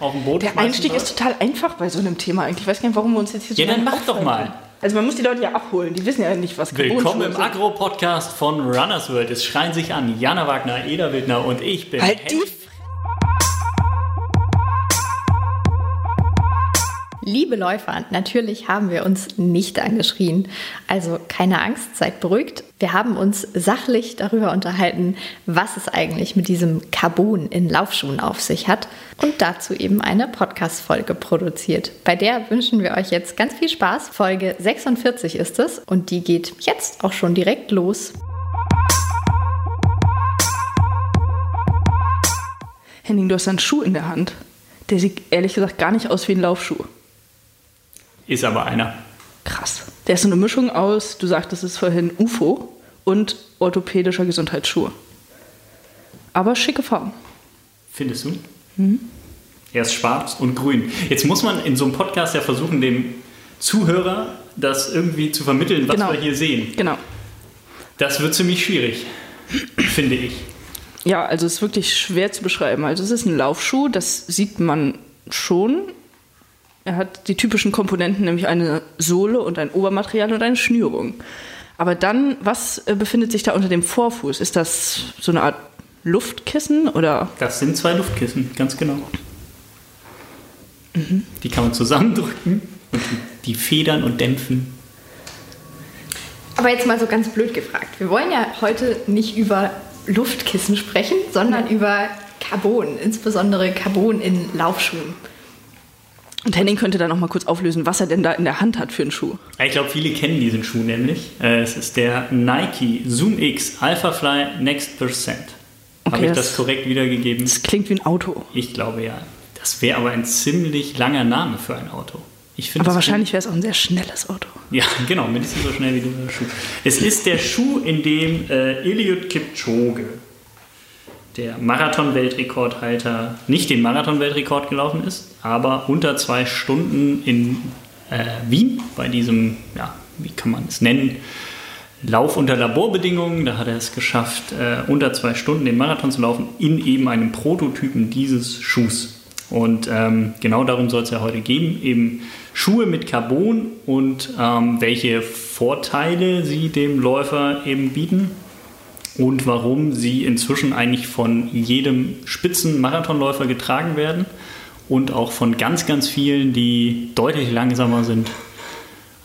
auf dem Boden Der Einstieg ist total einfach bei so einem Thema eigentlich. Ich weiß gar nicht, warum wir uns jetzt hier Ja, so dann lange mach doch mal. Also man muss die Leute ja abholen. Die wissen ja nicht, was Willkommen im. Agro-Podcast von Runners World. Es schreien sich an Jana Wagner, Eda Wildner und ich bin Halt die Liebe Läufer, natürlich haben wir uns nicht angeschrien. Also keine Angst, seid beruhigt. Wir haben uns sachlich darüber unterhalten, was es eigentlich mit diesem Carbon in Laufschuhen auf sich hat und dazu eben eine Podcast-Folge produziert. Bei der wünschen wir euch jetzt ganz viel Spaß. Folge 46 ist es und die geht jetzt auch schon direkt los. Henning, du hast einen Schuh in der Hand. Der sieht ehrlich gesagt gar nicht aus wie ein Laufschuh. Ist aber einer. Krass. Der ist so eine Mischung aus, du sagtest es vorhin, UFO und orthopädischer Gesundheitsschuhe. Aber schicke Farben. Findest du? Er ist schwarz und grün. Jetzt muss man in so einem Podcast ja versuchen, dem Zuhörer das irgendwie zu vermitteln, was Genau. wir hier sehen. Genau. Das wird ziemlich schwierig, finde ich. Ja, also es ist wirklich schwer zu beschreiben. Also es ist ein Laufschuh, das sieht man schon. Er hat die typischen Komponenten, nämlich eine Sohle und ein Obermaterial und eine Schnürung. Aber dann, was äh, befindet sich da unter dem Vorfuß? Ist das so eine Art Luftkissen oder? Das sind zwei Luftkissen, ganz genau. Die kann man zusammendrücken und die, die federn und dämpfen. Aber jetzt mal so ganz blöd gefragt. Wir wollen ja heute nicht über Luftkissen sprechen, sondern über Carbon, insbesondere Carbon in Laufschuhen. Und Henning könnte dann noch mal kurz auflösen, was er denn da in der Hand hat für einen Schuh. Ich glaube, viele kennen diesen Schuh nämlich. Äh, Es ist der Nike Zoom X Alpha Fly Next Percent. Habe Okay, ich das- das korrekt wiedergegeben? Das klingt wie ein Auto. Ich glaube ja. Das wäre aber ein ziemlich langer Name für ein Auto. Ich finde Aber wahrscheinlich wäre es auch ein sehr schnelles Auto. Ja, genau, mindestens so schnell wie der Schuh. Es ist der Schuh, in dem äh, Eliud Kipchoge, der Marathon-Weltrekordhalter, nicht den Marathon-Weltrekord gelaufen ist, aber unter zwei Stunden in äh, Wien bei diesem, ja, wie kann man es nennen, Lauf unter Laborbedingungen. Da hat er es geschafft, äh, unter zwei Stunden den Marathon zu laufen in eben einem Prototypen dieses Schuhs. Und ähm, genau darum soll es ja heute gehen. Eben Schuhe mit Carbon und ähm, welche Vorteile sie dem Läufer eben bieten und warum sie inzwischen eigentlich von jedem Spitzenmarathonläufer getragen werden und auch von ganz, ganz vielen, die deutlich langsamer sind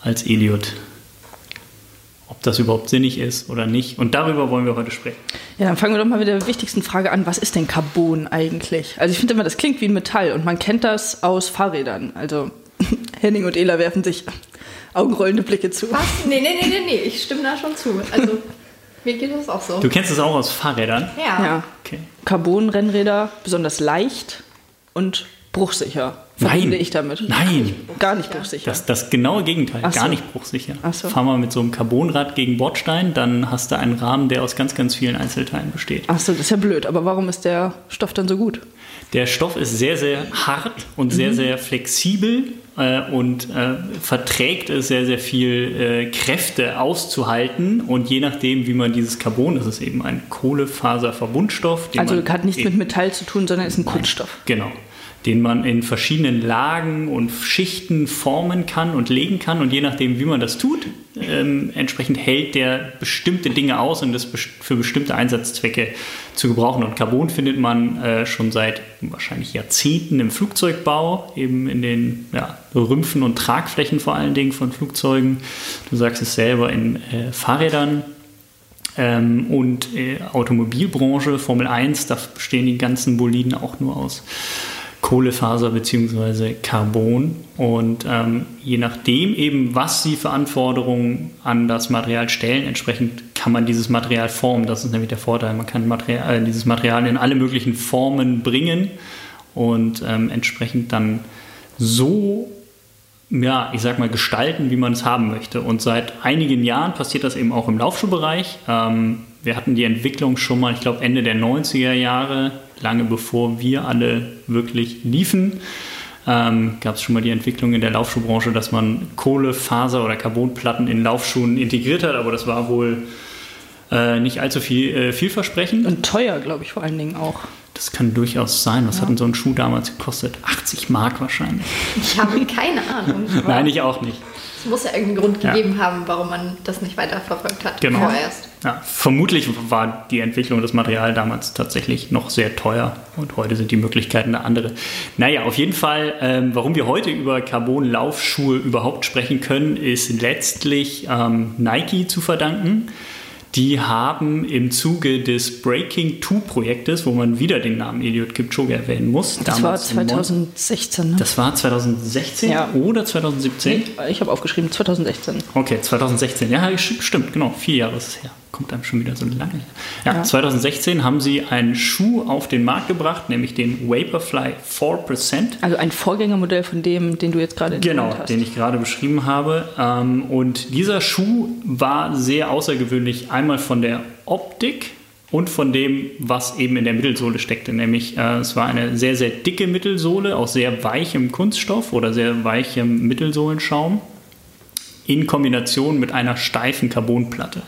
als Eliud. Ob das überhaupt sinnig ist oder nicht. Und darüber wollen wir heute sprechen. Ja, dann fangen wir doch mal mit der wichtigsten Frage an. Was ist denn Carbon eigentlich? Also ich finde immer, das klingt wie ein Metall und man kennt das aus Fahrrädern. Also Henning und Ela werfen sich augenrollende Blicke zu. Was? Nee, nee, nee, nee, nee, ich stimme da schon zu. Also, mir geht das auch so. Du kennst es auch aus Fahrrädern? Ja. Ja, Okay. Carbon-Rennräder, besonders leicht und bruchsicher. Verbinde ich damit. Nein. Gar nicht bruchsicher. Das, das genaue Gegenteil, Ach so. gar nicht bruchsicher. Ach so. Fahr mal mit so einem Carbonrad gegen Bordstein, dann hast du einen Rahmen, der aus ganz, ganz vielen Einzelteilen besteht. Achso, das ist ja blöd. Aber warum ist der Stoff dann so gut? Der Stoff ist sehr, sehr hart und sehr, sehr flexibel äh, und äh, verträgt es sehr, sehr viel äh, Kräfte auszuhalten. Und je nachdem, wie man dieses Carbon, das ist eben ein Kohlefaserverbundstoff. Also hat nichts mit Metall zu tun, sondern ist ein Kunststoff. Genau. Den man in verschiedenen Lagen und Schichten formen kann und legen kann. Und je nachdem, wie man das tut, ähm, entsprechend hält der bestimmte Dinge aus und ist für bestimmte Einsatzzwecke zu gebrauchen. Und Carbon findet man äh, schon seit wahrscheinlich Jahrzehnten im Flugzeugbau, eben in den ja, Rümpfen und Tragflächen vor allen Dingen von Flugzeugen. Du sagst es selber in äh, Fahrrädern. Ähm, und äh, Automobilbranche, Formel 1, da bestehen die ganzen Boliden auch nur aus Kohlefaser bzw. Carbon. Und ähm, je nachdem eben, was sie für Anforderungen an das Material stellen, entsprechend kann man dieses Material formen. Das ist nämlich der Vorteil. Man kann Material, äh, dieses Material in alle möglichen Formen bringen und ähm, entsprechend dann so ja, ich sag mal, gestalten, wie man es haben möchte. Und seit einigen Jahren passiert das eben auch im Laufschuhbereich. Ähm, wir hatten die Entwicklung schon mal, ich glaube, Ende der 90er Jahre, lange bevor wir alle wirklich liefen. Ähm, gab es schon mal die Entwicklung in der Laufschuhbranche, dass man Kohlefaser oder Carbonplatten in Laufschuhen integriert hat, aber das war wohl äh, nicht allzu viel, äh, vielversprechend. Und teuer, glaube ich, vor allen Dingen auch. Das kann durchaus sein. Was ja. hat denn so ein Schuh damals gekostet? 80 Mark wahrscheinlich. Ich habe keine Ahnung. Nein, ich auch nicht. Es muss ja irgendeinen Grund gegeben ja. haben, warum man das nicht weiterverfolgt hat genau. vorerst. Ja, vermutlich war die Entwicklung des Materials damals tatsächlich noch sehr teuer und heute sind die Möglichkeiten eine andere. Naja, auf jeden Fall, ähm, warum wir heute über Carbon-Laufschuhe überhaupt sprechen können, ist letztlich ähm, Nike zu verdanken. Die haben im Zuge des Breaking 2 Projektes, wo man wieder den Namen Eliud Kipchoge erwähnen muss. Das war 2016. Ne? Das war 2016 ja. oder 2017? Nee, ich habe aufgeschrieben 2016. Okay, 2016. Ja, stimmt, genau. Vier Jahre ist es her kommt einem schon wieder so lange. Ja, ja, 2016 haben sie einen Schuh auf den Markt gebracht, nämlich den Vaporfly 4%. Also ein Vorgängermodell von dem, den du jetzt gerade Genau, hast. den ich gerade beschrieben habe. Ähm, und dieser Schuh war sehr außergewöhnlich, einmal von der Optik und von dem, was eben in der Mittelsohle steckte. Nämlich äh, es war eine sehr, sehr dicke Mittelsohle aus sehr weichem Kunststoff oder sehr weichem Mittelsohlenschaum in Kombination mit einer steifen Carbonplatte.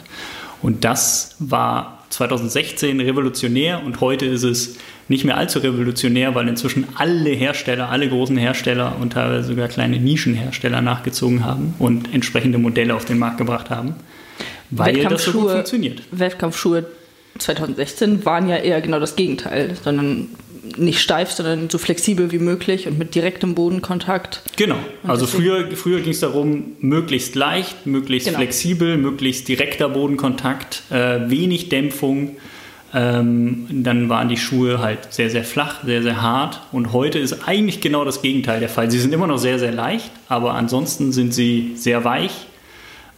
Und das war 2016 revolutionär und heute ist es nicht mehr allzu revolutionär, weil inzwischen alle Hersteller, alle großen Hersteller und teilweise sogar kleine Nischenhersteller nachgezogen haben und entsprechende Modelle auf den Markt gebracht haben, weil das so gut funktioniert. Wettkampfschuhe 2016 waren ja eher genau das Gegenteil, sondern nicht steif, sondern so flexibel wie möglich und mit direktem Bodenkontakt. Genau. Und also früher, früher ging es darum, möglichst leicht, möglichst genau. flexibel, möglichst direkter Bodenkontakt, äh, wenig Dämpfung. Ähm, dann waren die Schuhe halt sehr, sehr flach, sehr, sehr hart. Und heute ist eigentlich genau das Gegenteil der Fall. Sie sind immer noch sehr, sehr leicht, aber ansonsten sind sie sehr weich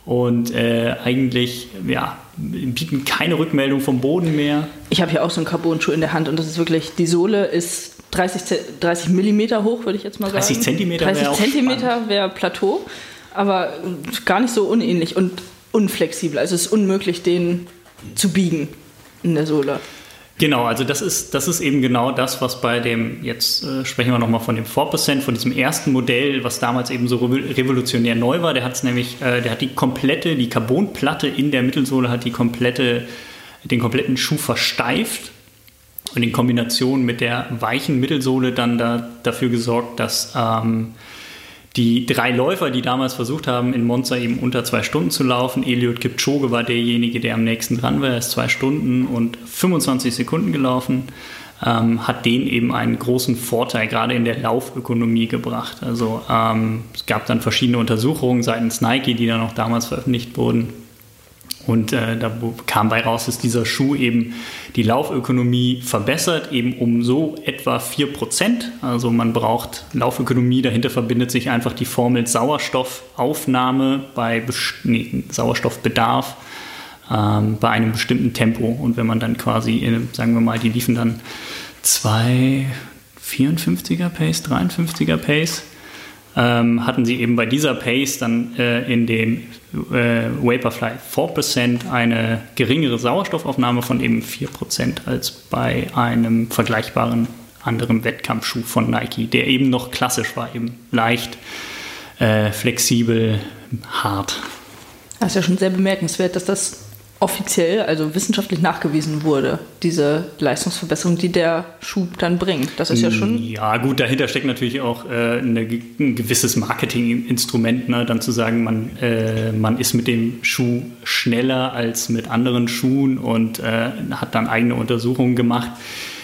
und äh, eigentlich, ja, bieten keine Rückmeldung vom Boden mehr. Ich habe hier auch so einen Carbon-Schuh in der Hand und das ist wirklich, die Sohle ist 30, 30 Millimeter hoch, würde ich jetzt mal sagen. 30 Zentimeter 30 Zentimeter wäre Plateau, aber gar nicht so unähnlich und unflexibel. Also es ist unmöglich, den zu biegen in der Sohle. Genau, also das ist, das ist eben genau das, was bei dem, jetzt äh, sprechen wir nochmal von dem 4%, von diesem ersten Modell, was damals eben so revolutionär neu war. Der hat es nämlich, äh, der hat die komplette, die Carbonplatte in der Mittelsohle hat die komplette, den kompletten Schuh versteift und in Kombination mit der weichen Mittelsohle dann da, dafür gesorgt, dass ähm, die drei Läufer, die damals versucht haben, in Monza eben unter zwei Stunden zu laufen, Eliud Kipchoge war derjenige, der am nächsten dran war, er ist zwei Stunden und 25 Sekunden gelaufen, ähm, hat den eben einen großen Vorteil gerade in der Laufökonomie gebracht. Also ähm, es gab dann verschiedene Untersuchungen seitens Nike, die dann auch damals veröffentlicht wurden, und äh, da kam bei raus, dass dieser Schuh eben die Laufökonomie verbessert, eben um so etwa 4%. Also man braucht Laufökonomie, dahinter verbindet sich einfach die Formel Sauerstoffaufnahme bei nee, Sauerstoffbedarf ähm, bei einem bestimmten Tempo. Und wenn man dann quasi, in, sagen wir mal, die liefen dann 2 54er Pace, 53er Pace, ähm, hatten sie eben bei dieser Pace dann äh, in dem äh, Vaporfly 4% eine geringere Sauerstoffaufnahme von eben 4% als bei einem vergleichbaren anderen Wettkampfschuh von Nike, der eben noch klassisch war, eben leicht, äh, flexibel, hart. Das ist ja schon sehr bemerkenswert, dass das offiziell, also wissenschaftlich nachgewiesen wurde, diese Leistungsverbesserung, die der Schub dann bringt. Das ist ja schon. Ja, gut, dahinter steckt natürlich auch äh, eine, ein gewisses Marketinginstrument, ne? dann zu sagen, man, äh, man ist mit dem Schuh schneller als mit anderen Schuhen und äh, hat dann eigene Untersuchungen gemacht.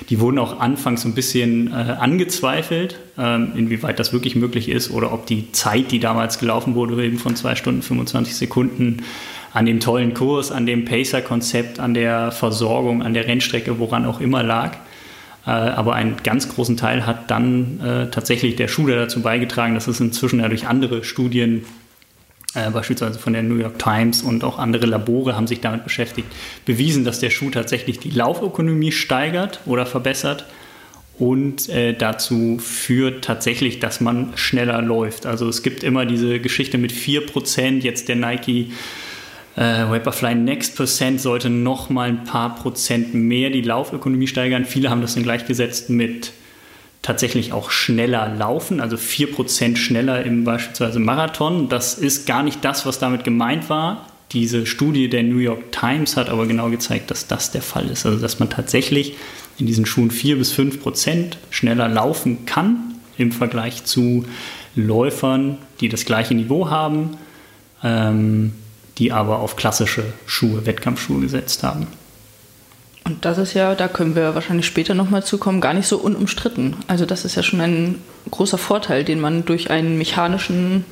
Die wurden auch anfangs so ein bisschen äh, angezweifelt, ähm, inwieweit das wirklich möglich ist oder ob die Zeit, die damals gelaufen wurde, eben von zwei Stunden 25 Sekunden, an dem tollen Kurs, an dem Pacer-Konzept, an der Versorgung, an der Rennstrecke, woran auch immer lag. Äh, aber einen ganz großen Teil hat dann äh, tatsächlich der Schuler dazu beigetragen. Das ist inzwischen ja durch andere Studien, äh, beispielsweise von der New York Times und auch andere Labore haben sich damit beschäftigt, bewiesen, dass der Schuh tatsächlich die Laufökonomie steigert oder verbessert und äh, dazu führt tatsächlich, dass man schneller läuft. Also es gibt immer diese Geschichte mit 4%, jetzt der Nike äh, Vaporfly Next Percent sollte noch mal ein paar Prozent mehr die Laufökonomie steigern. Viele haben das dann gleichgesetzt mit tatsächlich auch schneller laufen, also 4% schneller im beispielsweise Marathon. Das ist gar nicht das, was damit gemeint war. Diese Studie der New York Times hat aber genau gezeigt, dass das der Fall ist. Also dass man tatsächlich in diesen Schuhen 4 bis 5 Prozent schneller laufen kann im Vergleich zu Läufern, die das gleiche Niveau haben, ähm, die aber auf klassische Schuhe, Wettkampfschuhe gesetzt haben. Und das ist ja, da können wir wahrscheinlich später nochmal zukommen, gar nicht so unumstritten. Also das ist ja schon ein großer Vorteil, den man durch einen mechanischen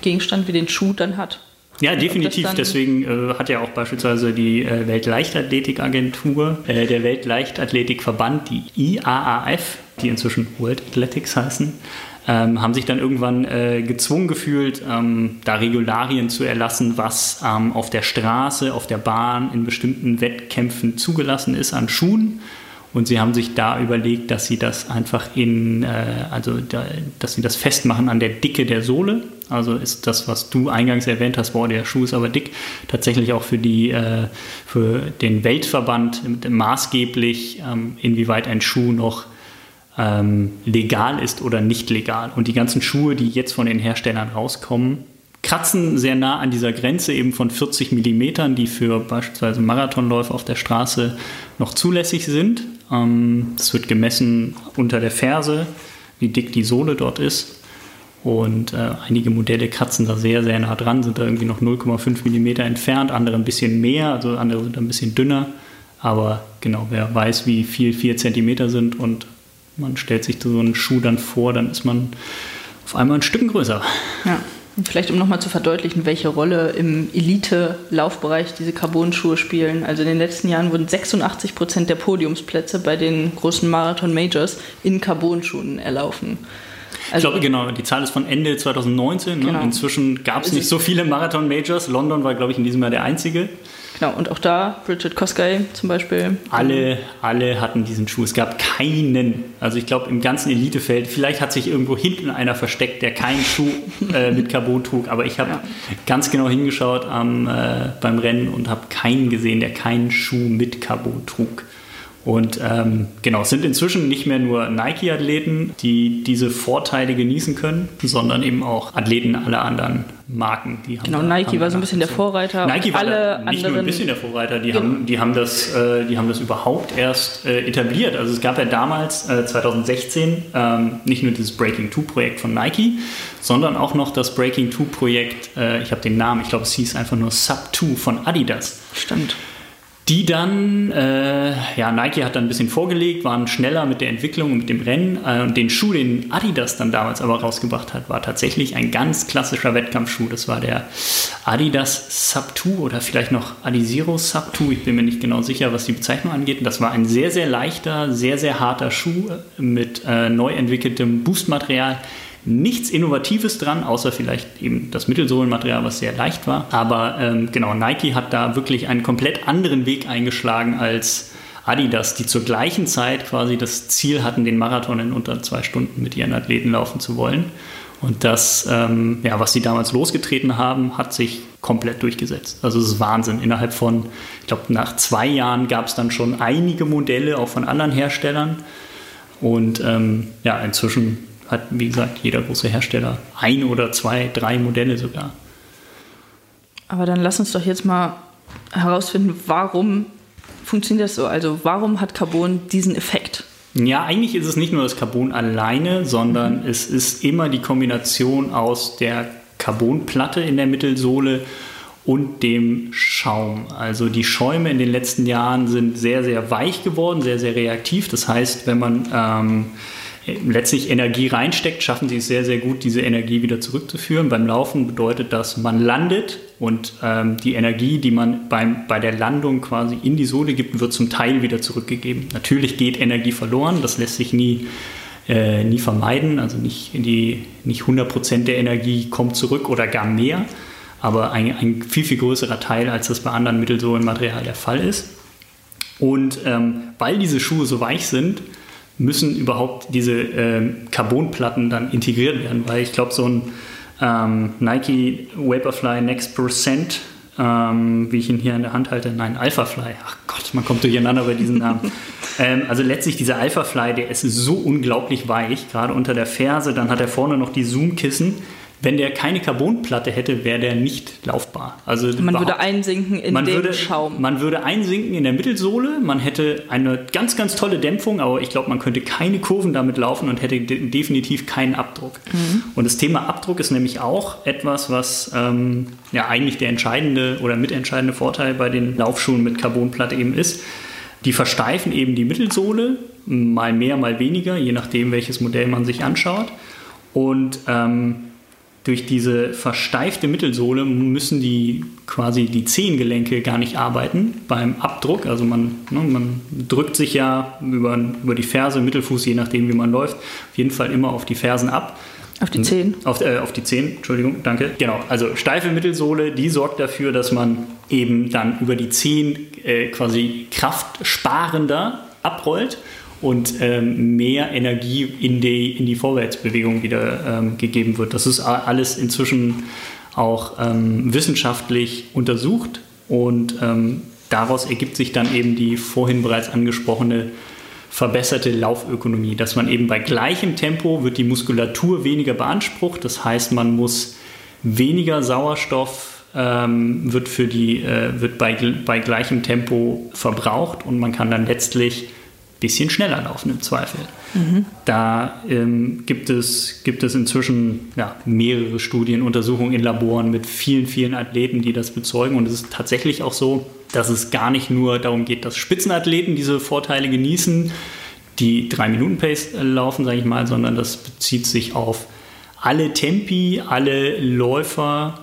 Gegenstand wie den Schuh dann hat. Ja, definitiv. Deswegen äh, hat ja auch beispielsweise die äh, Weltleichtathletikagentur, äh, der Weltleichtathletikverband, die IAAF, die inzwischen World Athletics heißen, ähm, haben sich dann irgendwann äh, gezwungen gefühlt, ähm, da Regularien zu erlassen, was ähm, auf der Straße, auf der Bahn, in bestimmten Wettkämpfen zugelassen ist an Schuhen. Und sie haben sich da überlegt, dass sie das einfach in, äh, also da, dass sie das festmachen an der Dicke der Sohle. Also ist das, was du eingangs erwähnt hast, boah, der Schuh ist aber dick, tatsächlich auch für die, äh, für den Weltverband maßgeblich, ähm, inwieweit ein Schuh noch ähm, legal ist oder nicht legal. Und die ganzen Schuhe, die jetzt von den Herstellern rauskommen, kratzen sehr nah an dieser Grenze eben von 40 Millimetern, die für beispielsweise Marathonläufe auf der Straße noch zulässig sind. Ähm, das wird gemessen unter der Ferse, wie dick die Sohle dort ist. Und äh, einige Modelle kratzen da sehr, sehr nah dran, sind da irgendwie noch 0,5 Millimeter entfernt, andere ein bisschen mehr, also andere sind ein bisschen dünner. Aber genau, wer weiß, wie viel 4 Zentimeter sind und man stellt sich so einen Schuh dann vor, dann ist man auf einmal ein Stück größer. Ja. Und vielleicht um nochmal zu verdeutlichen, welche Rolle im Elite-Laufbereich diese Carbon-Schuhe spielen. Also in den letzten Jahren wurden 86 Prozent der Podiumsplätze bei den großen Marathon-Majors in Carbon-Schuhen erlaufen. Also, ich glaube, genau, die Zahl ist von Ende 2019. Ne? Genau. Inzwischen gab es nicht so viele Marathon-Majors. London war, glaube ich, in diesem Jahr der einzige. Genau, und auch da, Bridget Koskay zum Beispiel. Alle, alle hatten diesen Schuh. Es gab keinen, also ich glaube im ganzen Elitefeld, vielleicht hat sich irgendwo hinten einer versteckt, der keinen Schuh äh, mit Carbon trug, aber ich habe ja. ganz genau hingeschaut am, äh, beim Rennen und habe keinen gesehen, der keinen Schuh mit Carbon trug. Und ähm, genau, es sind inzwischen nicht mehr nur Nike-Athleten, die diese Vorteile genießen können, sondern eben auch Athleten aller anderen Marken. Die haben genau, Nike war so ein bisschen der Vorreiter. Nike war alle nicht nur ein bisschen der Vorreiter, die, genau. haben, die, haben, das, äh, die haben das überhaupt erst äh, etabliert. Also es gab ja damals, äh, 2016, ähm, nicht nur dieses Breaking 2-Projekt von Nike, sondern auch noch das Breaking 2-Projekt, äh, ich habe den Namen, ich glaube es hieß einfach nur Sub 2 von Adidas. Stimmt die dann, äh, ja, Nike hat dann ein bisschen vorgelegt, waren schneller mit der Entwicklung und mit dem Rennen. Äh, und den Schuh, den Adidas dann damals aber rausgebracht hat, war tatsächlich ein ganz klassischer Wettkampfschuh. Das war der Adidas Sub 2 oder vielleicht noch Adizero Sub 2. Ich bin mir nicht genau sicher, was die Bezeichnung angeht. Und das war ein sehr, sehr leichter, sehr, sehr harter Schuh mit äh, neu entwickeltem Boostmaterial nichts Innovatives dran, außer vielleicht eben das Mittelsohlenmaterial, was sehr leicht war. Aber ähm, genau, Nike hat da wirklich einen komplett anderen Weg eingeschlagen als Adidas, die zur gleichen Zeit quasi das Ziel hatten, den Marathon in unter zwei Stunden mit ihren Athleten laufen zu wollen. Und das, ähm, ja, was sie damals losgetreten haben, hat sich komplett durchgesetzt. Also es ist Wahnsinn. Innerhalb von, ich glaube, nach zwei Jahren gab es dann schon einige Modelle, auch von anderen Herstellern. Und ähm, ja, inzwischen hat, wie gesagt, jeder große Hersteller ein oder zwei, drei Modelle sogar. Aber dann lass uns doch jetzt mal herausfinden, warum funktioniert das so? Also warum hat Carbon diesen Effekt? Ja, eigentlich ist es nicht nur das Carbon alleine, sondern mhm. es ist immer die Kombination aus der Carbonplatte in der Mittelsohle und dem Schaum. Also die Schäume in den letzten Jahren sind sehr, sehr weich geworden, sehr, sehr reaktiv. Das heißt, wenn man ähm, letztlich Energie reinsteckt, schaffen sie es sehr, sehr gut, diese Energie wieder zurückzuführen. Beim Laufen bedeutet das, man landet und ähm, die Energie, die man beim, bei der Landung quasi in die Sohle gibt, wird zum Teil wieder zurückgegeben. Natürlich geht Energie verloren, das lässt sich nie, äh, nie vermeiden. Also nicht, die, nicht 100% der Energie kommt zurück oder gar mehr, aber ein, ein viel, viel größerer Teil, als das bei anderen Mittelsohlenmaterial der Fall ist. Und ähm, weil diese Schuhe so weich sind, müssen überhaupt diese äh, Carbonplatten dann integriert werden, weil ich glaube, so ein ähm, Nike Vaporfly Next Percent, ähm, wie ich ihn hier in der Hand halte, nein, Alphafly, ach Gott, man kommt durcheinander bei diesen Namen. ähm, also letztlich dieser Alphafly, der ist so unglaublich weich, gerade unter der Ferse, dann hat er vorne noch die Zoom-Kissen, wenn der keine Carbonplatte hätte, wäre der nicht laufbar. Also man würde einsinken in den würde, Schaum. Man würde einsinken in der Mittelsohle, man hätte eine ganz, ganz tolle Dämpfung, aber ich glaube, man könnte keine Kurven damit laufen und hätte de definitiv keinen Abdruck. Mhm. Und das Thema Abdruck ist nämlich auch etwas, was ähm, ja eigentlich der entscheidende oder mitentscheidende Vorteil bei den Laufschuhen mit Carbonplatte eben ist. Die versteifen eben die Mittelsohle, mal mehr, mal weniger, je nachdem, welches Modell man sich anschaut. Und ähm, durch diese versteifte Mittelsohle müssen die quasi die Zehengelenke gar nicht arbeiten beim Abdruck. Also man, ne, man drückt sich ja über, über die Ferse, Mittelfuß, je nachdem wie man läuft, auf jeden Fall immer auf die Fersen ab. Auf die Zehen? Auf, äh, auf die Zehen, Entschuldigung, danke. Genau, also steife Mittelsohle, die sorgt dafür, dass man eben dann über die Zehen äh, quasi kraftsparender abrollt und ähm, mehr Energie in die, in die Vorwärtsbewegung wieder ähm, gegeben wird. Das ist alles inzwischen auch ähm, wissenschaftlich untersucht und ähm, daraus ergibt sich dann eben die vorhin bereits angesprochene verbesserte Laufökonomie, dass man eben bei gleichem Tempo wird die Muskulatur weniger beansprucht, das heißt man muss weniger Sauerstoff ähm, wird, für die, äh, wird bei, bei gleichem Tempo verbraucht und man kann dann letztlich bisschen schneller laufen im Zweifel. Mhm. Da ähm, gibt, es, gibt es inzwischen ja, mehrere Studien, Untersuchungen in Laboren mit vielen, vielen Athleten, die das bezeugen. Und es ist tatsächlich auch so, dass es gar nicht nur darum geht, dass Spitzenathleten diese Vorteile genießen, die 3-Minuten-Pace laufen, sage ich mal, sondern das bezieht sich auf alle Tempi, alle Läufer,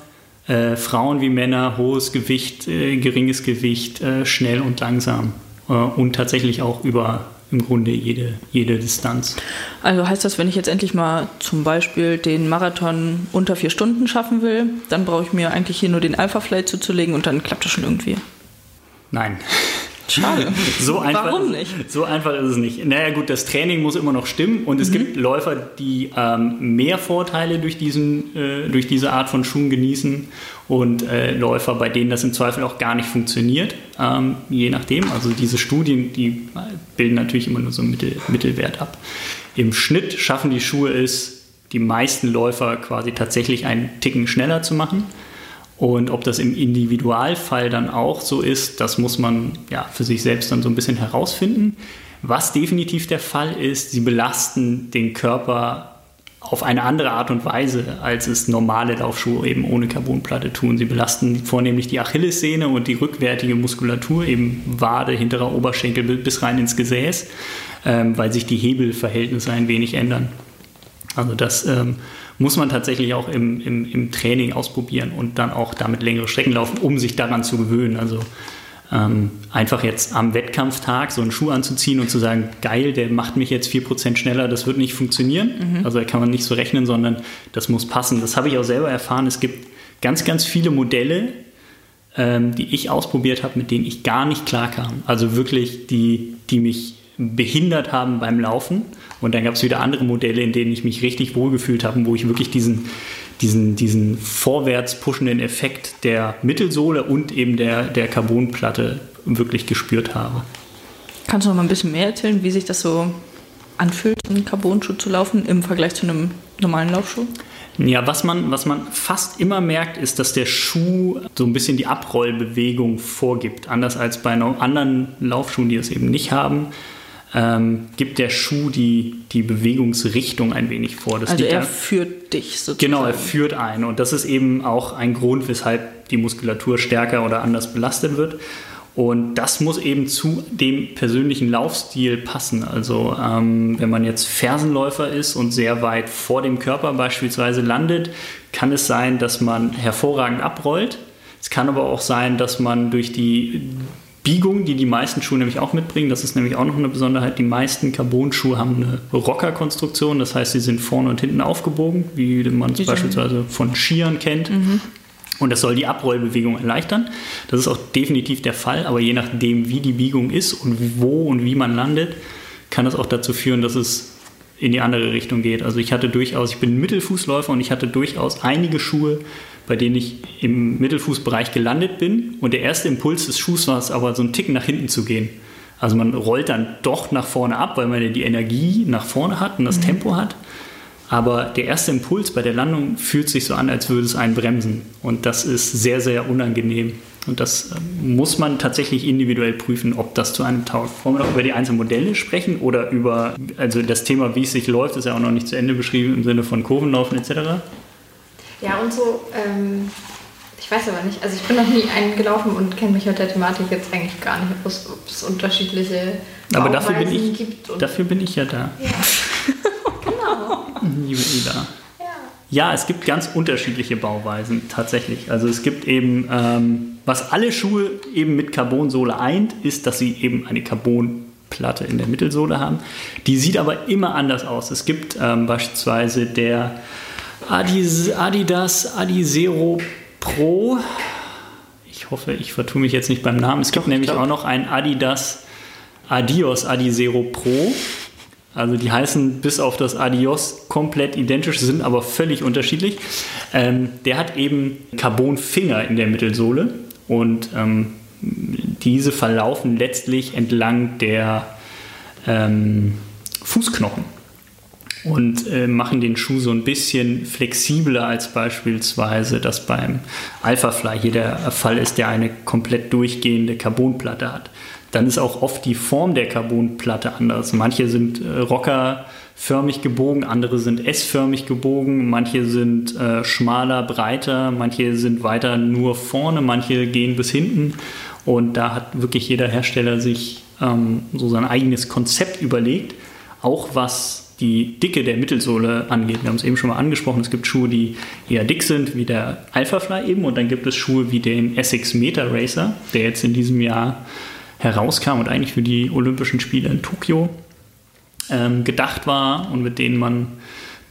äh, Frauen wie Männer, hohes Gewicht, äh, geringes Gewicht, äh, schnell und langsam. Äh, und tatsächlich auch über im Grunde jede, jede Distanz. Also heißt das, wenn ich jetzt endlich mal zum Beispiel den Marathon unter vier Stunden schaffen will, dann brauche ich mir eigentlich hier nur den Alpha Flight zuzulegen und dann klappt das schon irgendwie? Nein. Schade. So einfach, Warum nicht? So einfach ist es nicht. Naja gut, das Training muss immer noch stimmen und es mhm. gibt Läufer, die ähm, mehr Vorteile durch, diesen, äh, durch diese Art von Schuhen genießen und äh, Läufer, bei denen das im Zweifel auch gar nicht funktioniert, ähm, je nachdem. Also diese Studien, die bilden natürlich immer nur so einen Mittel, Mittelwert ab. Im Schnitt schaffen die Schuhe es, die meisten Läufer quasi tatsächlich einen Ticken schneller zu machen. Und ob das im Individualfall dann auch so ist, das muss man ja für sich selbst dann so ein bisschen herausfinden. Was definitiv der Fall ist, sie belasten den Körper auf eine andere Art und Weise, als es normale Laufschuhe eben ohne Carbonplatte tun. Sie belasten vornehmlich die Achillessehne und die rückwärtige Muskulatur, eben Wade, hinterer Oberschenkel bis rein ins Gesäß, ähm, weil sich die Hebelverhältnisse ein wenig ändern. Also das ähm, muss man tatsächlich auch im, im, im, Training ausprobieren und dann auch damit längere Strecken laufen, um sich daran zu gewöhnen. Also ähm, einfach jetzt am Wettkampftag so einen Schuh anzuziehen und zu sagen, geil, der macht mich jetzt 4% schneller, das wird nicht funktionieren. Mhm. Also da kann man nicht so rechnen, sondern das muss passen. Das habe ich auch selber erfahren. Es gibt ganz, ganz viele Modelle, ähm, die ich ausprobiert habe, mit denen ich gar nicht klarkam. Also wirklich, die, die mich behindert haben beim Laufen. Und dann gab es wieder andere Modelle, in denen ich mich richtig wohlgefühlt habe, wo ich wirklich diesen, diesen, diesen vorwärts pushenden Effekt der Mittelsohle und eben der, der Carbonplatte wirklich gespürt habe. Kannst du noch mal ein bisschen mehr erzählen, wie sich das so anfühlt, einen Carbonschuh zu laufen im Vergleich zu einem normalen Laufschuh? Ja, was man, was man fast immer merkt, ist, dass der Schuh so ein bisschen die Abrollbewegung vorgibt. Anders als bei anderen Laufschuhen, die es eben nicht haben ähm, gibt der Schuh die, die Bewegungsrichtung ein wenig vor. Das also er führt dich sozusagen. Genau, er führt ein. Und das ist eben auch ein Grund, weshalb die Muskulatur stärker oder anders belastet wird. Und das muss eben zu dem persönlichen Laufstil passen. Also ähm, wenn man jetzt Fersenläufer ist und sehr weit vor dem Körper beispielsweise landet, kann es sein, dass man hervorragend abrollt. Es kann aber auch sein, dass man durch die Biegung, die die meisten Schuhe nämlich auch mitbringen. Das ist nämlich auch noch eine Besonderheit. Die meisten Carbon-Schuhe haben eine Rocker-Konstruktion. Das heißt, sie sind vorne und hinten aufgebogen, wie man es beispielsweise von Skiern kennt. Mhm. Und das soll die Abrollbewegung erleichtern. Das ist auch definitiv der Fall. Aber je nachdem, wie die Biegung ist und wo und wie man landet, kann das auch dazu führen, dass es in die andere Richtung geht. Also ich hatte durchaus, ich bin Mittelfußläufer und ich hatte durchaus einige Schuhe, bei denen ich im Mittelfußbereich gelandet bin. Und der erste Impuls des Schuhs war es aber, so einen Ticken nach hinten zu gehen. Also man rollt dann doch nach vorne ab, weil man ja die Energie nach vorne hat und das mhm. Tempo hat. Aber der erste Impuls bei der Landung fühlt sich so an, als würde es einen bremsen. Und das ist sehr, sehr unangenehm. Und das ähm, muss man tatsächlich individuell prüfen, ob das zu einem taugt. Wollen wir noch über die einzelnen Modelle sprechen oder über, also das Thema, wie es sich läuft, ist ja auch noch nicht zu Ende beschrieben im Sinne von Kurvenlaufen etc. Ja, und so, ähm, ich weiß aber nicht, also ich bin noch nie einen gelaufen und kenne mich mit der Thematik jetzt eigentlich gar nicht, ob es, unterschiedliche Aber dafür bin, ich, gibt. Dafür bin ich ja da. ja. genau. Liebe Ida. Ja, es gibt ganz unterschiedliche Bauweisen tatsächlich. Also es gibt eben, ähm, was alle Schuhe eben mit Carbonsohle eint, ist, dass sie eben eine Carbonplatte in der Mittelsohle haben. Die sieht aber immer anders aus. Es gibt ähm, beispielsweise der Adis, Adidas Adizero Pro. Ich hoffe, ich vertue mich jetzt nicht beim Namen. Es gibt Doch, nämlich auch noch einen Adidas Adios Adizero Pro. Also die heißen bis auf das Adios komplett identisch, sind aber völlig unterschiedlich. Ähm, der hat eben Carbonfinger in der Mittelsohle und ähm, diese verlaufen letztlich entlang der ähm, Fußknochen und äh, machen den Schuh so ein bisschen flexibler als beispielsweise das beim Alphafly hier der Fall ist, der eine komplett durchgehende Carbonplatte hat. Dann ist auch oft die Form der Carbonplatte anders. Manche sind äh, rockerförmig gebogen, andere sind S-förmig gebogen, manche sind äh, schmaler, breiter, manche sind weiter nur vorne, manche gehen bis hinten. Und da hat wirklich jeder Hersteller sich ähm, so sein eigenes Konzept überlegt, auch was die Dicke der Mittelsohle angeht. Wir haben es eben schon mal angesprochen, es gibt Schuhe, die eher dick sind, wie der Alphafly eben, und dann gibt es Schuhe wie den Essex Meta Racer, der jetzt in diesem Jahr herauskam und eigentlich für die Olympischen Spiele in Tokio ähm, gedacht war und mit denen man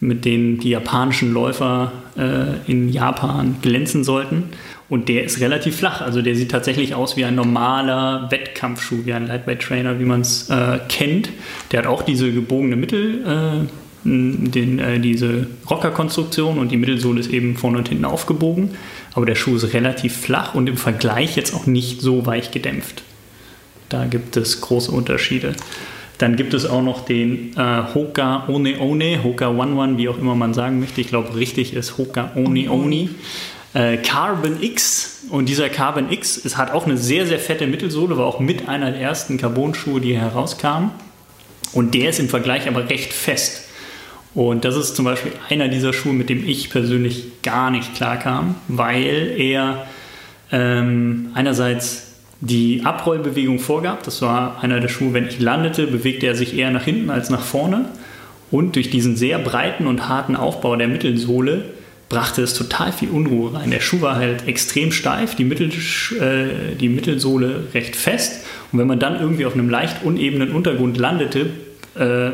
mit denen die japanischen Läufer äh, in Japan glänzen sollten. Und der ist relativ flach. Also der sieht tatsächlich aus wie ein normaler Wettkampfschuh, wie ein Lightweight Trainer, wie man es äh, kennt. Der hat auch diese gebogene Mittel, äh, den, äh, diese Rockerkonstruktion und die Mittelsohle ist eben vorne und hinten aufgebogen. Aber der Schuh ist relativ flach und im Vergleich jetzt auch nicht so weich gedämpft. Da gibt es große Unterschiede. Dann gibt es auch noch den äh, Hoka One One, Hoka One One, wie auch immer man sagen möchte. Ich glaube, richtig ist Hoka One One. Äh, Carbon X. Und dieser Carbon X es hat auch eine sehr, sehr fette Mittelsohle, war auch mit einer der ersten Carbon-Schuhe, die herauskamen. Und der ist im Vergleich aber recht fest. Und das ist zum Beispiel einer dieser Schuhe, mit dem ich persönlich gar nicht klarkam, weil er ähm, einerseits die Abrollbewegung vorgab. Das war einer der Schuhe, wenn ich landete, bewegte er sich eher nach hinten als nach vorne. Und durch diesen sehr breiten und harten Aufbau der Mittelsohle brachte es total viel Unruhe rein. Der Schuh war halt extrem steif, die, Mittel, äh, die Mittelsohle recht fest. Und wenn man dann irgendwie auf einem leicht unebenen Untergrund landete, äh,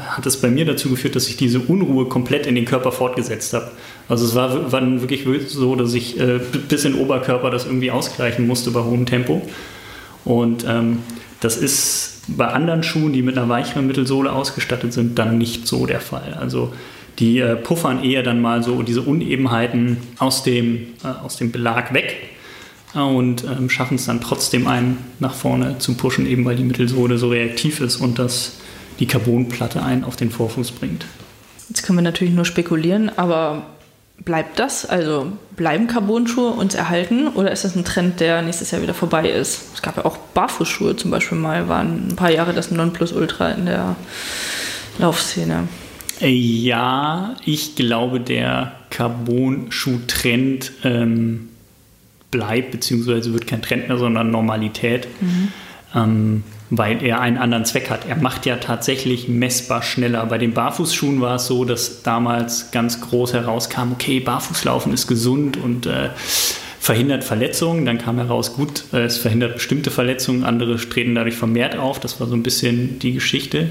hat es bei mir dazu geführt, dass ich diese Unruhe komplett in den Körper fortgesetzt habe. Also es war, war wirklich so, dass ich äh, bis in den Oberkörper das irgendwie ausgleichen musste bei hohem Tempo. Und ähm, das ist bei anderen Schuhen, die mit einer weicheren Mittelsohle ausgestattet sind, dann nicht so der Fall. Also die äh, puffern eher dann mal so diese Unebenheiten aus dem, äh, aus dem Belag weg und ähm, schaffen es dann trotzdem einen nach vorne zu pushen, eben weil die Mittelsohle so reaktiv ist und das die Carbonplatte einen auf den Vorfuß bringt. Jetzt können wir natürlich nur spekulieren, aber bleibt das? Also bleiben Carbon-Schuhe uns erhalten oder ist das ein Trend, der nächstes Jahr wieder vorbei ist? Es gab ja auch Barfußschuhe zum Beispiel mal, waren ein paar Jahre das Nonplusultra in der Laufszene. Ja, ich glaube, der Carbon-Schuh-Trend ähm, bleibt, beziehungsweise wird kein Trend mehr, sondern Normalität, mhm. ähm, weil er einen anderen Zweck hat. Er macht ja tatsächlich messbar schneller. Bei den Barfußschuhen war es so, dass damals ganz groß herauskam, okay, Barfußlaufen ist gesund und äh, verhindert Verletzungen. Dann kam heraus, gut, äh, es verhindert bestimmte Verletzungen, andere treten dadurch vermehrt auf. Das war so ein bisschen die Geschichte.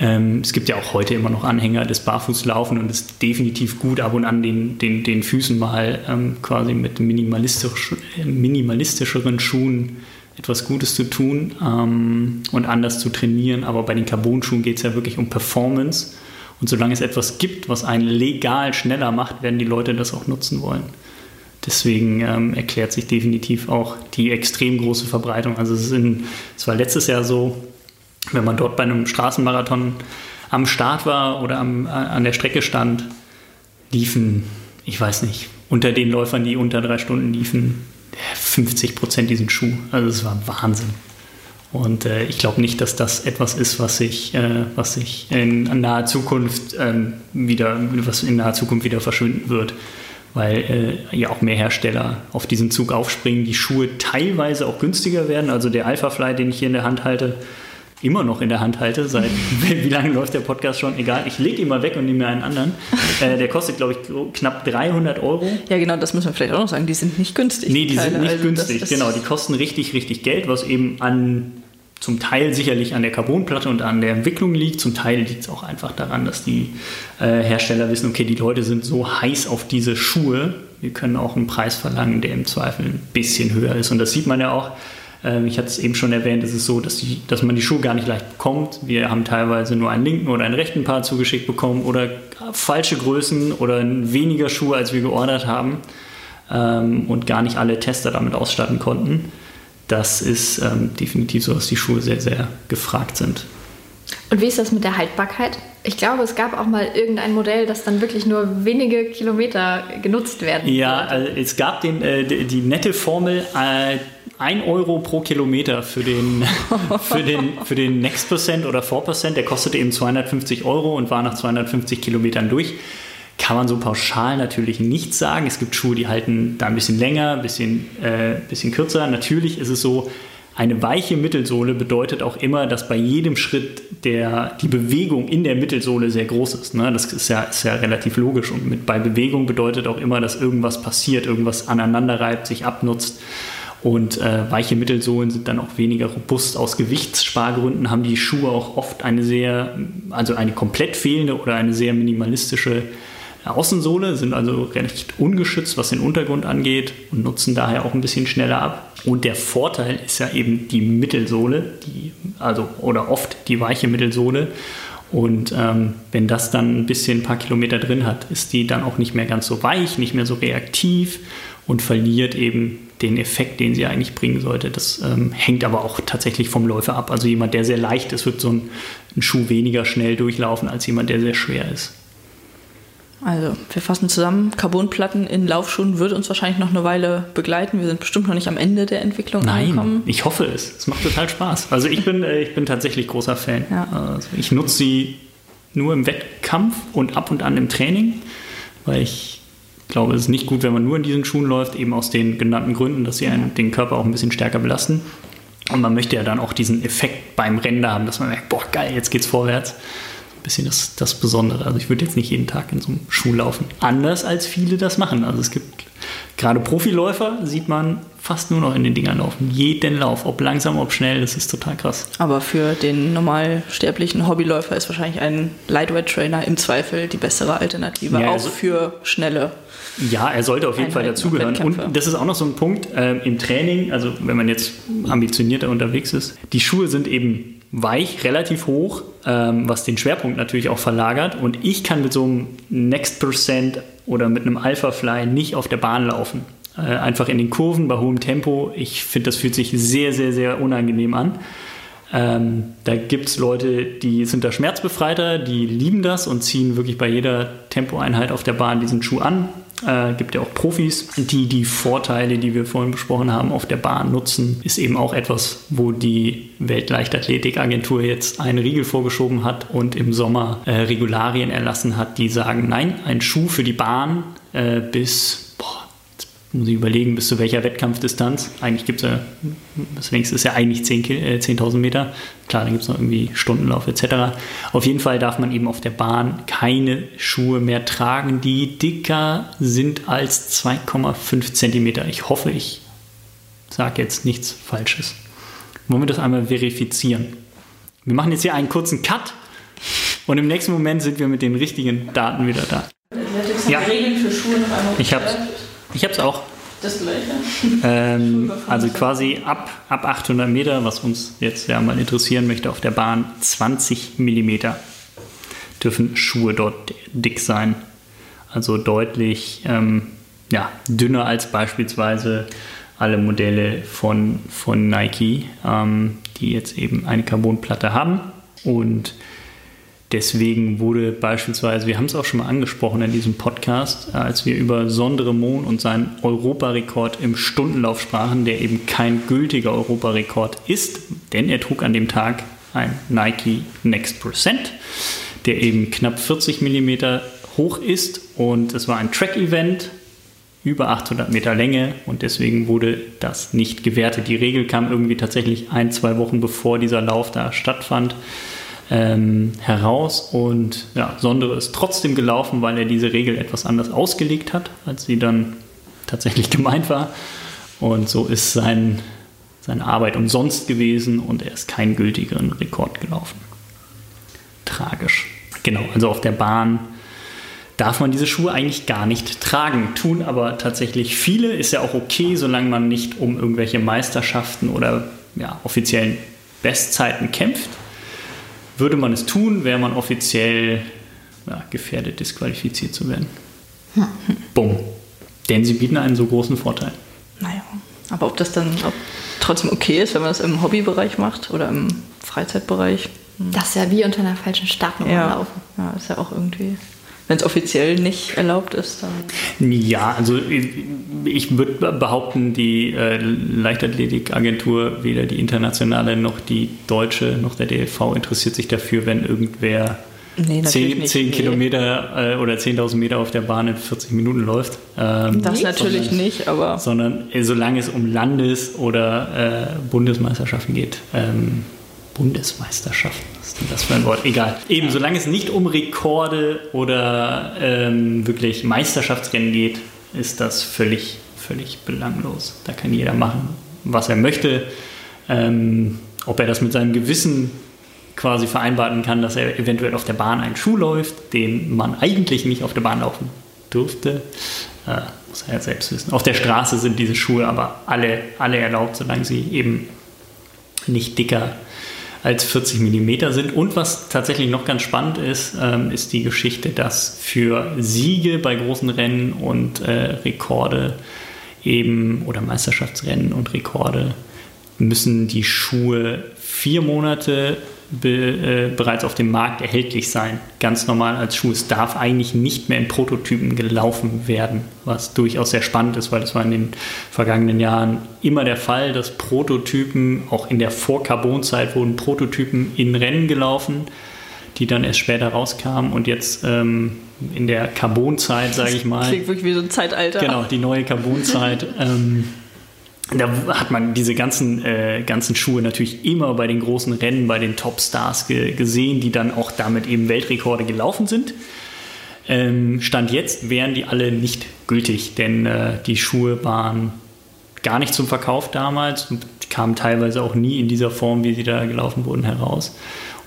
Ähm, es gibt ja auch heute immer noch Anhänger des Barfußlaufen und es ist definitiv gut, ab und an den, den, den Füßen mal ähm, quasi mit minimalistisch, minimalistischeren Schuhen etwas Gutes zu tun ähm, und anders zu trainieren. Aber bei den Carbon-Schuhen geht es ja wirklich um Performance. Und solange es etwas gibt, was einen legal schneller macht, werden die Leute das auch nutzen wollen. Deswegen ähm, erklärt sich definitiv auch die extrem große Verbreitung. Also es, in, es war letztes Jahr so, wenn man dort bei einem Straßenmarathon am Start war oder am, an der Strecke stand, liefen, ich weiß nicht, unter den Läufern, die unter drei Stunden liefen, 50 Prozent diesen Schuh. Also es war Wahnsinn. Und äh, ich glaube nicht, dass das etwas ist, was sich, äh, was sich in naher Zukunft ähm, wieder, was in naher Zukunft wieder verschwinden wird, weil äh, ja auch mehr Hersteller auf diesen Zug aufspringen, die Schuhe teilweise auch günstiger werden. Also der Alpha Fly, den ich hier in der Hand halte, immer noch in der Hand halte, seit wie lange läuft der Podcast schon? Egal, ich lege ihn mal weg und nehme mir einen anderen. Äh, der kostet, glaube ich, knapp 300 Euro. Ja, genau, das müssen wir vielleicht auch noch sagen. Die sind nicht günstig. Nee, die, die sind nicht also günstig, genau. Die kosten richtig, richtig Geld, was eben an zum Teil sicherlich an der Carbonplatte und an der Entwicklung liegt. Zum Teil liegt es auch einfach daran, dass die äh, Hersteller wissen, okay, die Leute sind so heiß auf diese Schuhe, wir können auch einen Preis verlangen, der im Zweifel ein bisschen höher ist. Und das sieht man ja auch. Äh, ich hatte es eben schon erwähnt, es ist so, dass, die, dass man die Schuhe gar nicht leicht bekommt. Wir haben teilweise nur einen linken oder einen rechten Paar zugeschickt bekommen oder falsche Größen oder weniger Schuhe, als wir geordert haben ähm, und gar nicht alle Tester damit ausstatten konnten das ist ähm, definitiv so, dass die Schuhe sehr, sehr gefragt sind. Und wie ist das mit der Haltbarkeit? Ich glaube, es gab auch mal irgendein Modell, das dann wirklich nur wenige Kilometer genutzt werden Ja, also es gab den, äh, die, die, nette Formel, äh, 1 Euro pro Kilometer für den, für den, für den Next Percent oder 4%, der kostete eben 250 Euro und war nach 250 Kilometern durch kann man so pauschal natürlich nicht sagen. Es gibt Schuhe, die halten da ein bisschen länger, ein bisschen, äh, bisschen kürzer. Natürlich ist es so, eine weiche Mittelsohle bedeutet auch immer, dass bei jedem Schritt der, die Bewegung in der Mittelsohle sehr groß ist. Ne? Das ist ja, ist ja relativ logisch. Und mit, bei Bewegung bedeutet auch immer, dass irgendwas passiert, irgendwas aneinander reibt, sich abnutzt. Und äh, weiche Mittelsohlen sind dann auch weniger robust. Aus Gewichtsspargründen haben die Schuhe auch oft eine sehr, also eine komplett fehlende oder eine sehr minimalistische Außensohle, sind also recht ungeschützt, was den Untergrund angeht und nutzen daher auch ein bisschen schneller ab. Und der Vorteil ist ja eben die Mittelsohle, die, also oder oft die weiche Mittelsohle. Und ähm, wenn das dann ein bisschen ein paar Kilometer drin hat, ist die dann auch nicht mehr ganz so weich, nicht mehr so reaktiv und verliert eben den Effekt, den sie eigentlich bringen sollte. Das ähm, hängt aber auch tatsächlich vom Läufer ab. Also jemand, der sehr leicht ist, wird so ein, ein Schuh weniger schnell durchlaufen als jemand, der sehr schwer ist. Also, wir fassen zusammen, Carbonplatten in Laufschuhen wird uns wahrscheinlich noch eine Weile begleiten. Wir sind bestimmt noch nicht am Ende der Entwicklung Nein, angekommen. ich hoffe es. Es macht total Spaß. Also ich bin, äh, ich bin tatsächlich großer Fan. Ja. Also ich nutze sie nur im Wettkampf und ab und an im Training, weil ich glaube, es ist nicht gut, wenn man nur in diesen Schuhen läuft, eben aus den genannten Gründen, dass sie einen, den Körper auch ein bisschen stärker belasten. Und man möchte ja dann auch diesen Effekt beim Rennen haben, dass man merkt, boah, geil, jetzt geht's vorwärts bisschen das, das Besondere. Also ich würde jetzt nicht jeden Tag in so einem Schuh laufen. Anders als viele das machen. Also es gibt gerade Profiläufer, sieht man fast nur noch in den Dingern laufen. Jeden Lauf, ob langsam, ob schnell, das ist total krass. Aber für den normalsterblichen Hobbyläufer ist wahrscheinlich ein Lightweight-Trainer im Zweifel die bessere Alternative, ja, auch also, für schnelle. Ja, er sollte auf jeden Fall dazugehören. Und das ist auch noch so ein Punkt äh, im Training, also wenn man jetzt ambitionierter unterwegs ist. Die Schuhe sind eben weich, relativ hoch, ähm, was den Schwerpunkt natürlich auch verlagert. Und ich kann mit so einem Next Percent oder mit einem Alpha Fly nicht auf der Bahn laufen. Äh, einfach in den Kurven bei hohem Tempo. Ich finde, das fühlt sich sehr, sehr, sehr unangenehm an. Ähm, da gibt es Leute, die sind da schmerzbefreiter, die lieben das und ziehen wirklich bei jeder Tempoeinheit auf der Bahn diesen Schuh an. Äh, gibt ja auch Profis, die die Vorteile, die wir vorhin besprochen haben, auf der Bahn nutzen. Ist eben auch etwas, wo die Weltleichtathletikagentur jetzt einen Riegel vorgeschoben hat und im Sommer äh, Regularien erlassen hat, die sagen, nein, ein Schuh für die Bahn äh, bis muss ich überlegen, bis zu welcher Wettkampfdistanz. Eigentlich gibt es ja, das längste ist ja eigentlich 10.000 10 Meter. Klar, dann gibt es noch irgendwie Stundenlauf etc. Auf jeden Fall darf man eben auf der Bahn keine Schuhe mehr tragen, die dicker sind als 2,5 Zentimeter. Ich hoffe, ich sage jetzt nichts Falsches. Wollen wir das einmal verifizieren? Wir machen jetzt hier einen kurzen Cut und im nächsten Moment sind wir mit den richtigen Daten wieder da. Ja. Ich habe ich habe es auch. Das gleiche? Ähm, also quasi ab, ab 800 Meter, was uns jetzt ja mal interessieren möchte, auf der Bahn 20 Millimeter dürfen Schuhe dort dick sein. Also deutlich ähm, ja, dünner als beispielsweise alle Modelle von, von Nike, ähm, die jetzt eben eine Carbonplatte haben. Und deswegen wurde beispielsweise, wir haben es auch schon mal angesprochen in diesem Podcast, als wir über Sondre Mohn und seinen Europarekord im Stundenlauf sprachen, der eben kein gültiger Europarekord ist, denn er trug an dem Tag ein Nike Next Percent, der eben knapp 40 mm hoch ist und es war ein Track-Event über 800 Meter Länge und deswegen wurde das nicht gewertet. Die Regel kam irgendwie tatsächlich ein, zwei Wochen bevor dieser Lauf da stattfand ähm, heraus und ja, Sondere ist trotzdem gelaufen, weil er diese Regel etwas anders ausgelegt hat, als sie dann tatsächlich gemeint war. Und so ist sein, seine Arbeit umsonst gewesen und er ist keinen gültigeren Rekord gelaufen. Tragisch. Genau, also auf der Bahn darf man diese Schuhe eigentlich gar nicht tragen. Tun aber tatsächlich viele, ist ja auch okay, solange man nicht um irgendwelche Meisterschaften oder ja, offiziellen Bestzeiten kämpft. Würde man es tun, wäre man offiziell ja, gefährdet, disqualifiziert zu werden. Hm. Bumm. Denn sie bieten einen so großen Vorteil. Naja, aber ob das dann ob trotzdem okay ist, wenn man das im Hobbybereich macht oder im Freizeitbereich? Das ist ja wie unter einer falschen Startnummer ja. laufen. Ja, ist ja auch irgendwie wenn es offiziell nicht erlaubt ist, dann. Ja, also ich würde behaupten, die äh, Leichtathletikagentur, weder die internationale noch die deutsche noch der DLV interessiert sich dafür, wenn irgendwer nee, 10, 10 Kilometer äh, oder 10.000 Meter auf der Bahn in 40 Minuten läuft. Ähm, das natürlich sondern, nicht, aber. Sondern äh, solange es um Landes- oder Bundesmeisterschaften geht. Ähm, Bundesmeisterschaften. Was ist denn das für ein Wort? Egal. Eben, solange es nicht um Rekorde oder ähm, wirklich Meisterschaftsrennen geht, ist das völlig, völlig belanglos. Da kann jeder machen, was er möchte. Ähm, ob er das mit seinem Gewissen quasi vereinbaren kann, dass er eventuell auf der Bahn einen Schuh läuft, den man eigentlich nicht auf der Bahn laufen durfte, äh, muss er ja selbst wissen. Auf der Straße sind diese Schuhe aber alle, alle erlaubt, solange sie eben nicht dicker als 40 mm sind. Und was tatsächlich noch ganz spannend ist, ähm, ist die Geschichte, dass für Siege bei großen Rennen und äh, Rekorde eben oder Meisterschaftsrennen und Rekorde müssen die Schuhe vier Monate be, äh, bereits auf dem Markt erhältlich sein. Ganz normal als Schuh. Es darf eigentlich nicht mehr in Prototypen gelaufen werden, was durchaus sehr spannend ist, weil das war in den vergangenen Jahren immer der Fall, dass Prototypen, auch in der Vor-Carbon-Zeit wurden Prototypen in Rennen gelaufen, die dann erst später rauskamen und jetzt ähm, in der Carbon-Zeit, sage ich mal. Klingt wirklich wie so ein Zeitalter. Genau, die neue Carbon-Zeit. ähm, da hat man diese ganzen, äh, ganzen Schuhe natürlich immer bei den großen Rennen, bei den Topstars ge gesehen, die dann auch damit eben Weltrekorde gelaufen sind. Ähm, Stand jetzt wären die alle nicht gültig, denn äh, die Schuhe waren gar nicht zum Verkauf damals und kamen teilweise auch nie in dieser Form, wie sie da gelaufen wurden, heraus.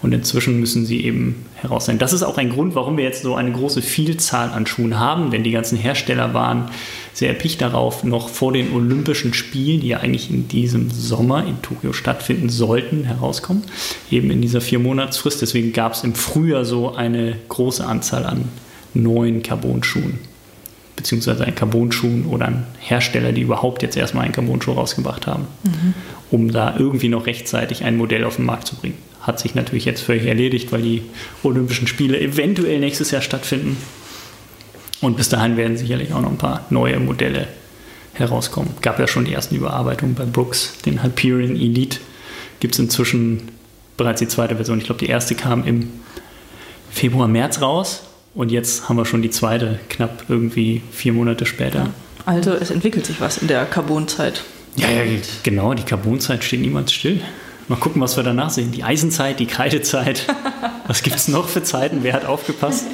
Und inzwischen müssen sie eben heraus sein. Das ist auch ein Grund, warum wir jetzt so eine große Vielzahl an Schuhen haben, denn die ganzen Hersteller waren sehr erpicht darauf, noch vor den Olympischen Spielen, die ja eigentlich in diesem Sommer in Tokio stattfinden sollten, herauskommen. Eben in dieser Vier-Monats-Frist. Deswegen gab es im Frühjahr so eine große Anzahl an neuen Carbon-Schuhen. Beziehungsweise ein Carbon-Schuhen oder ein Hersteller, die überhaupt jetzt erstmal einen Carbon-Schuh rausgebracht haben, mhm. Um da irgendwie noch rechtzeitig ein Modell auf den Markt zu bringen. Hat sich natürlich jetzt völlig erledigt, weil die Olympischen Spiele eventuell nächstes Jahr stattfinden. Und bis dahin werden sicherlich auch noch ein paar neue Modelle herauskommen. Gab ja schon die ersten Überarbeitungen bei Brooks, den Hyperion Elite. Gibt es inzwischen bereits die zweite Version. Ich glaube, die erste kam im Februar, März raus. Und jetzt haben wir schon die zweite, knapp irgendwie vier Monate später. Also es entwickelt sich was in der Carbonzeit. Ja, ja, genau. Die Carbonzeit steht niemals still. Mal gucken, was wir danach sehen. Die Eisenzeit, die Kreidezeit. Was gibt es noch für Zeiten? Wer hat aufgepasst?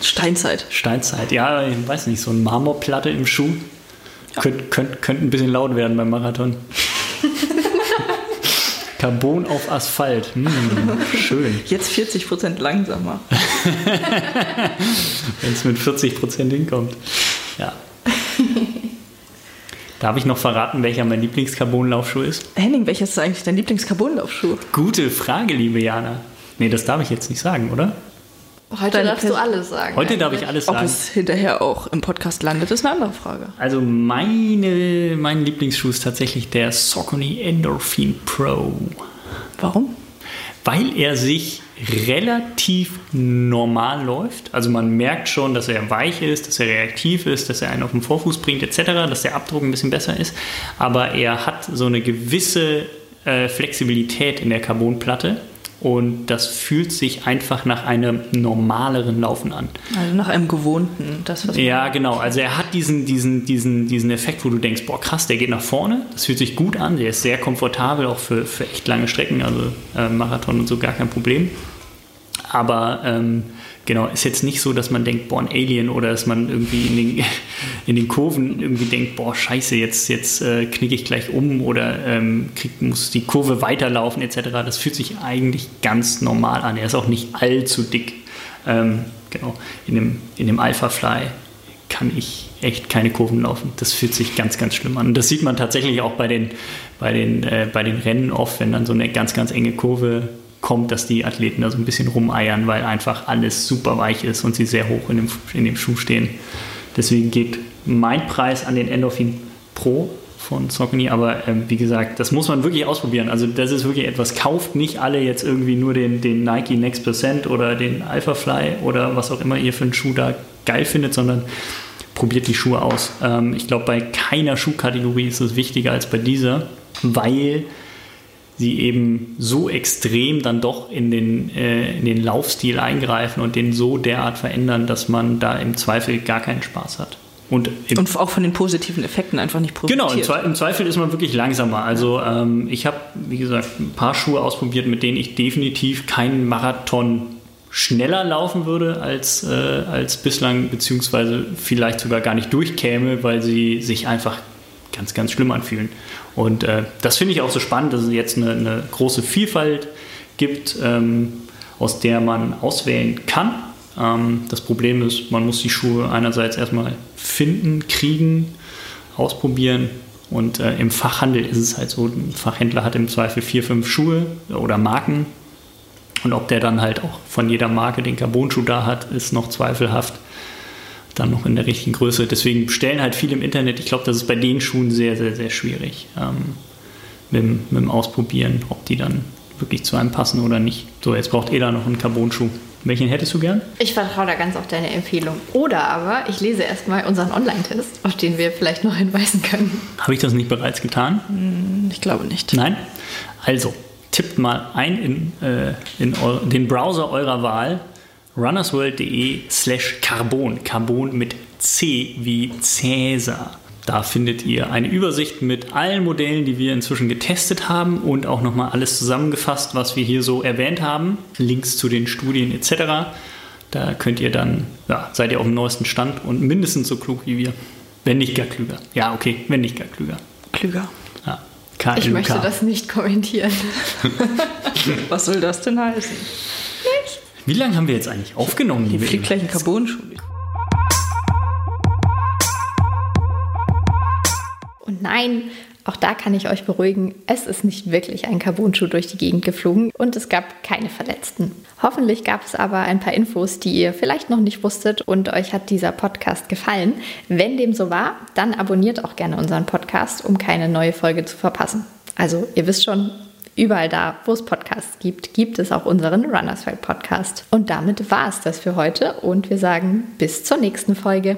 Steinzeit. Steinzeit, ja, ich weiß nicht, so eine Marmorplatte im Schuh. Ja. Könnt, könnt, könnte ein bisschen laut werden beim Marathon. Carbon auf Asphalt. Hm, schön. Jetzt 40 Prozent langsamer. Wenn es mit 40 Prozent hinkommt. Ja. Darf ich noch verraten, welcher mein Lieblings-Carbon-Laufschuh ist? Henning, welcher ist eigentlich dein Lieblings-Carbon-Laufschuh? Gute Frage, liebe Jana. Nee, das darf ich jetzt nicht sagen, oder? Heute Deine darfst Pers du alles sagen. Heute darf ich alles sagen. Ob es hinterher auch im Podcast landet, ist eine andere Frage. Also meine, mein Lieblingsschuh ist tatsächlich der Saucony Endorphin Pro. Warum? Weil er sich relativ normal läuft. Also man merkt schon, dass er weich ist, dass er reaktiv ist, dass er einen auf den Vorfuß bringt etc., dass der Abdruck ein bisschen besser ist. Aber er hat so eine gewisse äh, Flexibilität in der Carbonplatte und das fühlt sich einfach nach einem normaleren Laufen an. Also nach einem gewohnten, das was Ja, genau. Also er hat diesen, diesen, diesen, diesen Effekt, wo du denkst, boah krass, der geht nach vorne. Das fühlt sich gut an. Der ist sehr komfortabel, auch für, für echt lange Strecken, also äh, Marathon und so gar kein Problem. Aber ähm, genau, ist jetzt nicht so, dass man denkt, boah, ein Alien oder dass man irgendwie in den, in den Kurven irgendwie denkt, boah, scheiße, jetzt, jetzt äh, knicke ich gleich um oder ähm, krieg, muss die Kurve weiterlaufen etc. Das fühlt sich eigentlich ganz normal an. Er ist auch nicht allzu dick. Ähm, genau, in dem, in dem Alpha Fly kann ich echt keine Kurven laufen. Das fühlt sich ganz, ganz schlimm an. Und das sieht man tatsächlich auch bei den, bei den, äh, bei den Rennen oft, wenn dann so eine ganz, ganz enge Kurve kommt, dass die Athleten da so ein bisschen rumeiern, weil einfach alles super weich ist und sie sehr hoch in dem, in dem Schuh stehen. Deswegen geht mein Preis an den Endorphin Pro von Saucony, aber ähm, wie gesagt, das muss man wirklich ausprobieren. Also das ist wirklich etwas, kauft nicht alle jetzt irgendwie nur den, den Nike Next Percent oder den Alpha Fly oder was auch immer ihr für einen Schuh da geil findet, sondern probiert die Schuhe aus. Ähm, ich glaube, bei keiner Schuhkategorie ist es wichtiger als bei dieser, weil sie eben so extrem dann doch in den, äh, in den Laufstil eingreifen und den so derart verändern, dass man da im Zweifel gar keinen Spaß hat. Und, und, auch von den positiven Effekten einfach nicht profitiert. Genau, im, Zweifel, im Zweifel ist man wirklich langsamer. Also ähm, ich habe, wie gesagt, ein paar Schuhe ausprobiert, mit denen ich definitiv keinen Marathon schneller laufen würde als, äh, als bislang, beziehungsweise vielleicht sogar gar nicht durchkäme, weil sie sich einfach ganz, ganz schlimm anfühlen. Und äh, das finde ich auch so spannend, dass es jetzt eine, eine große Vielfalt gibt, ähm, aus der man auswählen kann. Ähm, das Problem ist, man muss die Schuhe einerseits erstmal finden, kriegen, ausprobieren. Und äh, im Fachhandel ist es halt so, ein Fachhändler hat im Zweifel vier, fünf Schuhe oder Marken. Und ob der dann halt auch von jeder Marke den Carbon-Schuh da hat, ist noch zweifelhaft dann noch in der richtigen Größe. Deswegen bestellen halt viele im Internet. Ich glaube, das ist bei den Schuhen sehr, sehr, sehr schwierig ähm, mit, mit, dem Ausprobieren, ob die dann wirklich zu einem passen oder nicht. So, jetzt braucht Ela noch einen Carbon-Schuh. Welchen hättest du gern? Ich vertraue da ganz auf deine Empfehlung. Oder aber ich lese erstmal unseren Online-Test, auf den wir vielleicht noch hinweisen können. Habe ich das nicht bereits getan? Hm, ich glaube nicht. Nein? Also, tippt mal ein in, äh, in den Browser eurer Wahl runnersworld.de slash carbon. Carbon mit C wie Cäsar. Da findet ihr eine Übersicht mit allen Modellen, die wir inzwischen getestet haben und auch nochmal alles zusammengefasst, was wir hier so erwähnt haben. Links zu den Studien etc. Da könnt ihr dann, ja, seid ihr auf dem neuesten Stand und mindestens so klug wie wir. Wenn nicht gar klüger. Ja, okay, wenn nicht gar klüger. Klüger. Ja. Ich möchte das nicht kommentieren. was soll das denn heißen? Wie lange haben wir jetzt eigentlich aufgenommen? Die fliegt gleich ein Carbon-Schuh. Und nein, auch da kann ich euch beruhigen, es ist nicht wirklich ein Carbon-Schuh durch die Gegend geflogen und es gab keine Verletzten. Hoffentlich gab es aber ein paar Infos, die ihr vielleicht noch nicht wusstet und euch hat dieser Podcast gefallen. Wenn dem so war, dann abonniert auch gerne unseren Podcast, um keine neue Folge zu verpassen. Also ihr wisst schon, Überall da, wo es Podcasts gibt, gibt es auch unseren Runners World Podcast. Und damit war es das für heute und wir sagen bis zur nächsten Folge.